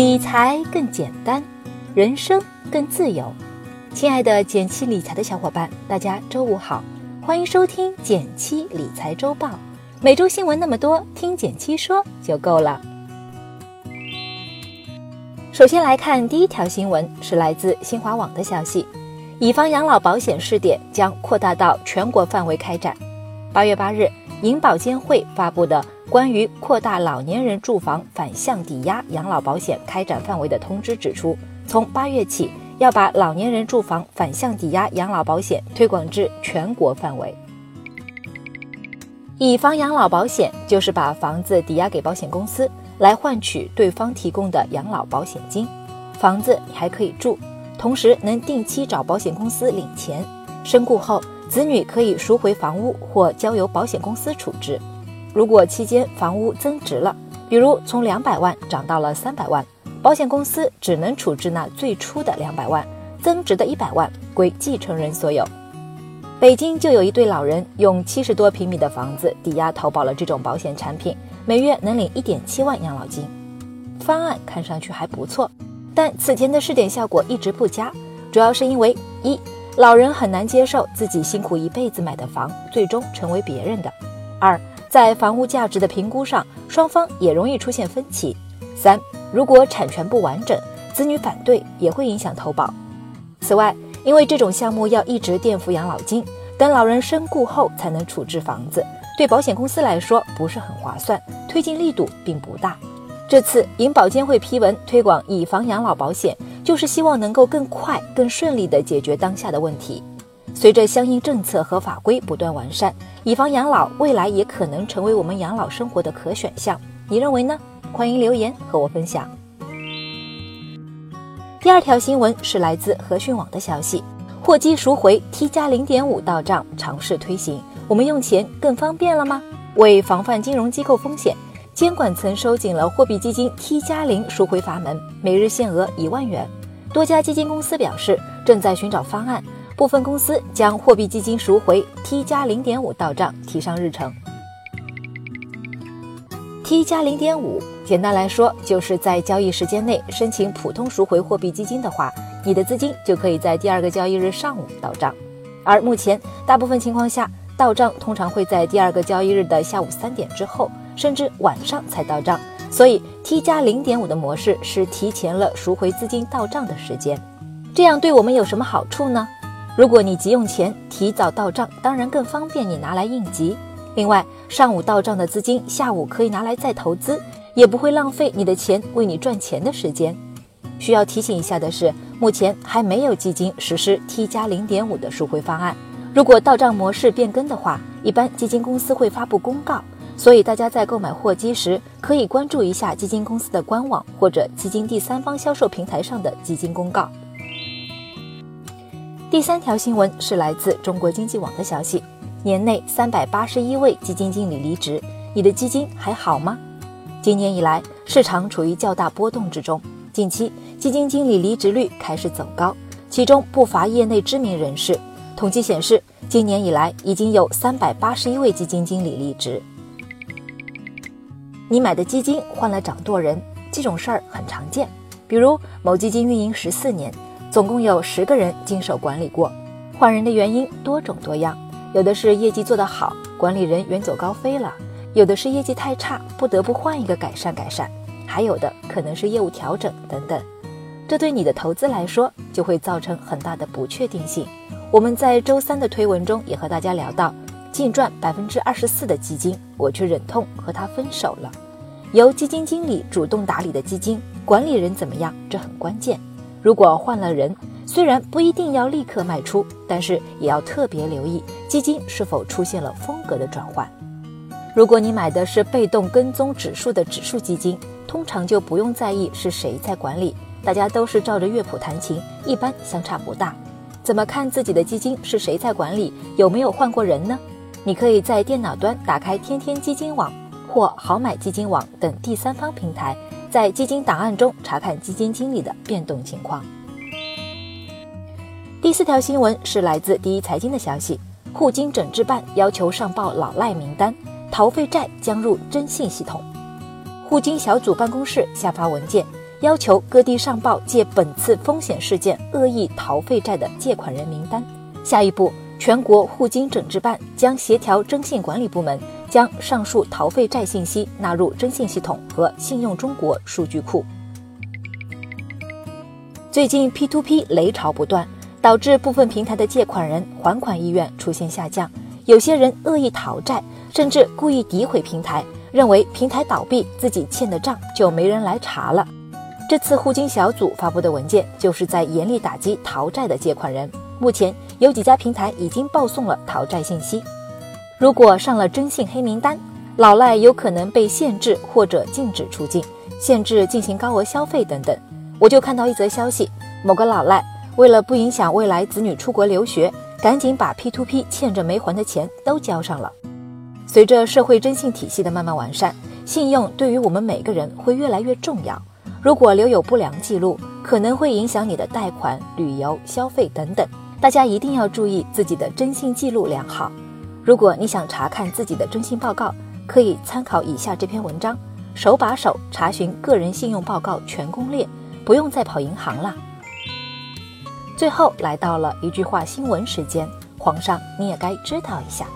理财更简单，人生更自由。亲爱的减七理财的小伙伴，大家周五好，欢迎收听减七理财周报。每周新闻那么多，听减七说就够了。首先来看第一条新闻，是来自新华网的消息：以房养老保险试点将扩大到全国范围开展。八月八日，银保监会发布的。关于扩大老年人住房反向抵押养老保险开展范围的通知指出，从八月起要把老年人住房反向抵押养老保险推广至全国范围。以房养老保险就是把房子抵押给保险公司，来换取对方提供的养老保险金。房子还可以住，同时能定期找保险公司领钱。身故后，子女可以赎回房屋或交由保险公司处置。如果期间房屋增值了，比如从两百万涨到了三百万，保险公司只能处置那最初的两百万，增值的一百万归继承人所有。北京就有一对老人用七十多平米的房子抵押投保了这种保险产品，每月能领一点七万养老金。方案看上去还不错，但此前的试点效果一直不佳，主要是因为一老人很难接受自己辛苦一辈子买的房最终成为别人的；二。在房屋价值的评估上，双方也容易出现分歧。三，如果产权不完整，子女反对也会影响投保。此外，因为这种项目要一直垫付养老金，等老人身故后才能处置房子，对保险公司来说不是很划算，推进力度并不大。这次银保监会批文推广以房养老保险，就是希望能够更快、更顺利地解决当下的问题。随着相应政策和法规不断完善，以房养老未来也可能成为我们养老生活的可选项。你认为呢？欢迎留言和我分享。第二条新闻是来自和讯网的消息：货基赎回 T 加零点五到账尝试推行，我们用钱更方便了吗？为防范金融机构风险，监管层收紧了货币基金 T 加零赎回阀门，每日限额一万元。多家基金公司表示，正在寻找方案。部分公司将货币基金赎回 T 加零点五到账提上日程。T 加零点五，简单来说，就是在交易时间内申请普通赎回货币基金的话，你的资金就可以在第二个交易日上午到账。而目前，大部分情况下，到账通常会在第二个交易日的下午三点之后，甚至晚上才到账。所以，T 加零点五的模式是提前了赎回资金到账的时间。这样对我们有什么好处呢？如果你急用钱，提早到账，当然更方便你拿来应急。另外，上午到账的资金，下午可以拿来再投资，也不会浪费你的钱为你赚钱的时间。需要提醒一下的是，目前还没有基金实施 T 加零点五的赎回方案。如果到账模式变更的话，一般基金公司会发布公告，所以大家在购买货基时，可以关注一下基金公司的官网或者基金第三方销售平台上的基金公告。第三条新闻是来自中国经济网的消息：年内三百八十一位基金经理离职，你的基金还好吗？今年以来，市场处于较大波动之中，近期基金经理离职率开始走高，其中不乏业内知名人士。统计显示，今年以来已经有三百八十一位基金经理离职。你买的基金换了掌舵人，这种事儿很常见，比如某基金运营十四年。总共有十个人经手管理过，换人的原因多种多样，有的是业绩做得好，管理人远走高飞了；有的是业绩太差，不得不换一个改善改善；还有的可能是业务调整等等。这对你的投资来说就会造成很大的不确定性。我们在周三的推文中也和大家聊到，净赚百分之二十四的基金，我却忍痛和他分手了。由基金经理主动打理的基金，管理人怎么样？这很关键。如果换了人，虽然不一定要立刻卖出，但是也要特别留意基金是否出现了风格的转换。如果你买的是被动跟踪指数的指数基金，通常就不用在意是谁在管理，大家都是照着乐谱弹琴，一般相差不大。怎么看自己的基金是谁在管理，有没有换过人呢？你可以在电脑端打开天天基金网或好买基金网等第三方平台。在基金档案中查看基金经理的变动情况。第四条新闻是来自第一财经的消息：互金整治办要求上报老赖名单，逃废债将入征信系统。互金小组办公室下发文件，要求各地上报借本次风险事件恶意逃废债的借款人名单。下一步，全国互金整治办将协调征信管理部门，将上述逃废债信息纳入征信系统和信用中国数据库。最近 P2P 雷潮不断，导致部分平台的借款人还款意愿出现下降，有些人恶意逃债，甚至故意诋毁平台，认为平台倒闭，自己欠的账就没人来查了。这次互金小组发布的文件，就是在严厉打击逃债的借款人。目前有几家平台已经报送了逃债信息，如果上了征信黑名单，老赖有可能被限制或者禁止出境，限制进行高额消费等等。我就看到一则消息，某个老赖为了不影响未来子女出国留学，赶紧把 P to P 欠着没还的钱都交上了。随着社会征信体系的慢慢完善，信用对于我们每个人会越来越重要。如果留有不良记录，可能会影响你的贷款、旅游、消费等等。大家一定要注意自己的征信记录良好。如果你想查看自己的征信报告，可以参考以下这篇文章，手把手查询个人信用报告全攻略，不用再跑银行了。最后来到了一句话新闻时间，皇上你也该知道一下。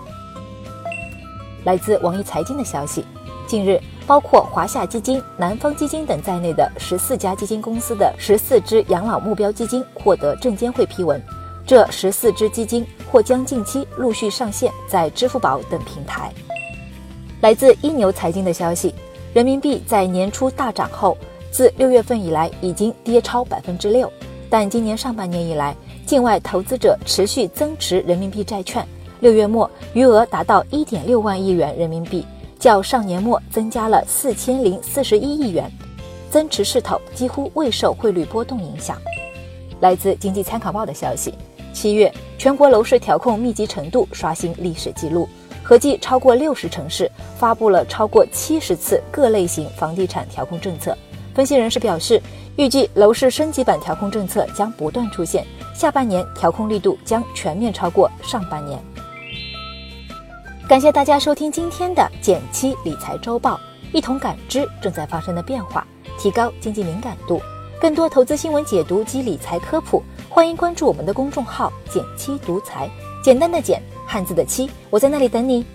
来自网易财经的消息，近日。包括华夏基金、南方基金等在内的十四家基金公司的十四只养老目标基金获得证监会批文，这十四只基金或将近期陆续上线在支付宝等平台。来自一牛财经的消息，人民币在年初大涨后，自六月份以来已经跌超百分之六，但今年上半年以来，境外投资者持续增持人民币债券，六月末余额达到一点六万亿元人民币。较上年末增加了四千零四十一亿元，增持势头几乎未受汇率波动影响。来自经济参考报的消息，七月全国楼市调控密集程度刷新历史记录，合计超过六十城市发布了超过七十次各类型房地产调控政策。分析人士表示，预计楼市升级版调控政策将不断出现，下半年调控力度将全面超过上半年。感谢大家收听今天的减七理财周报，一同感知正在发生的变化，提高经济敏感度。更多投资新闻解读及理财科普，欢迎关注我们的公众号“简七独裁”，简单的简，汉字的七，我在那里等你。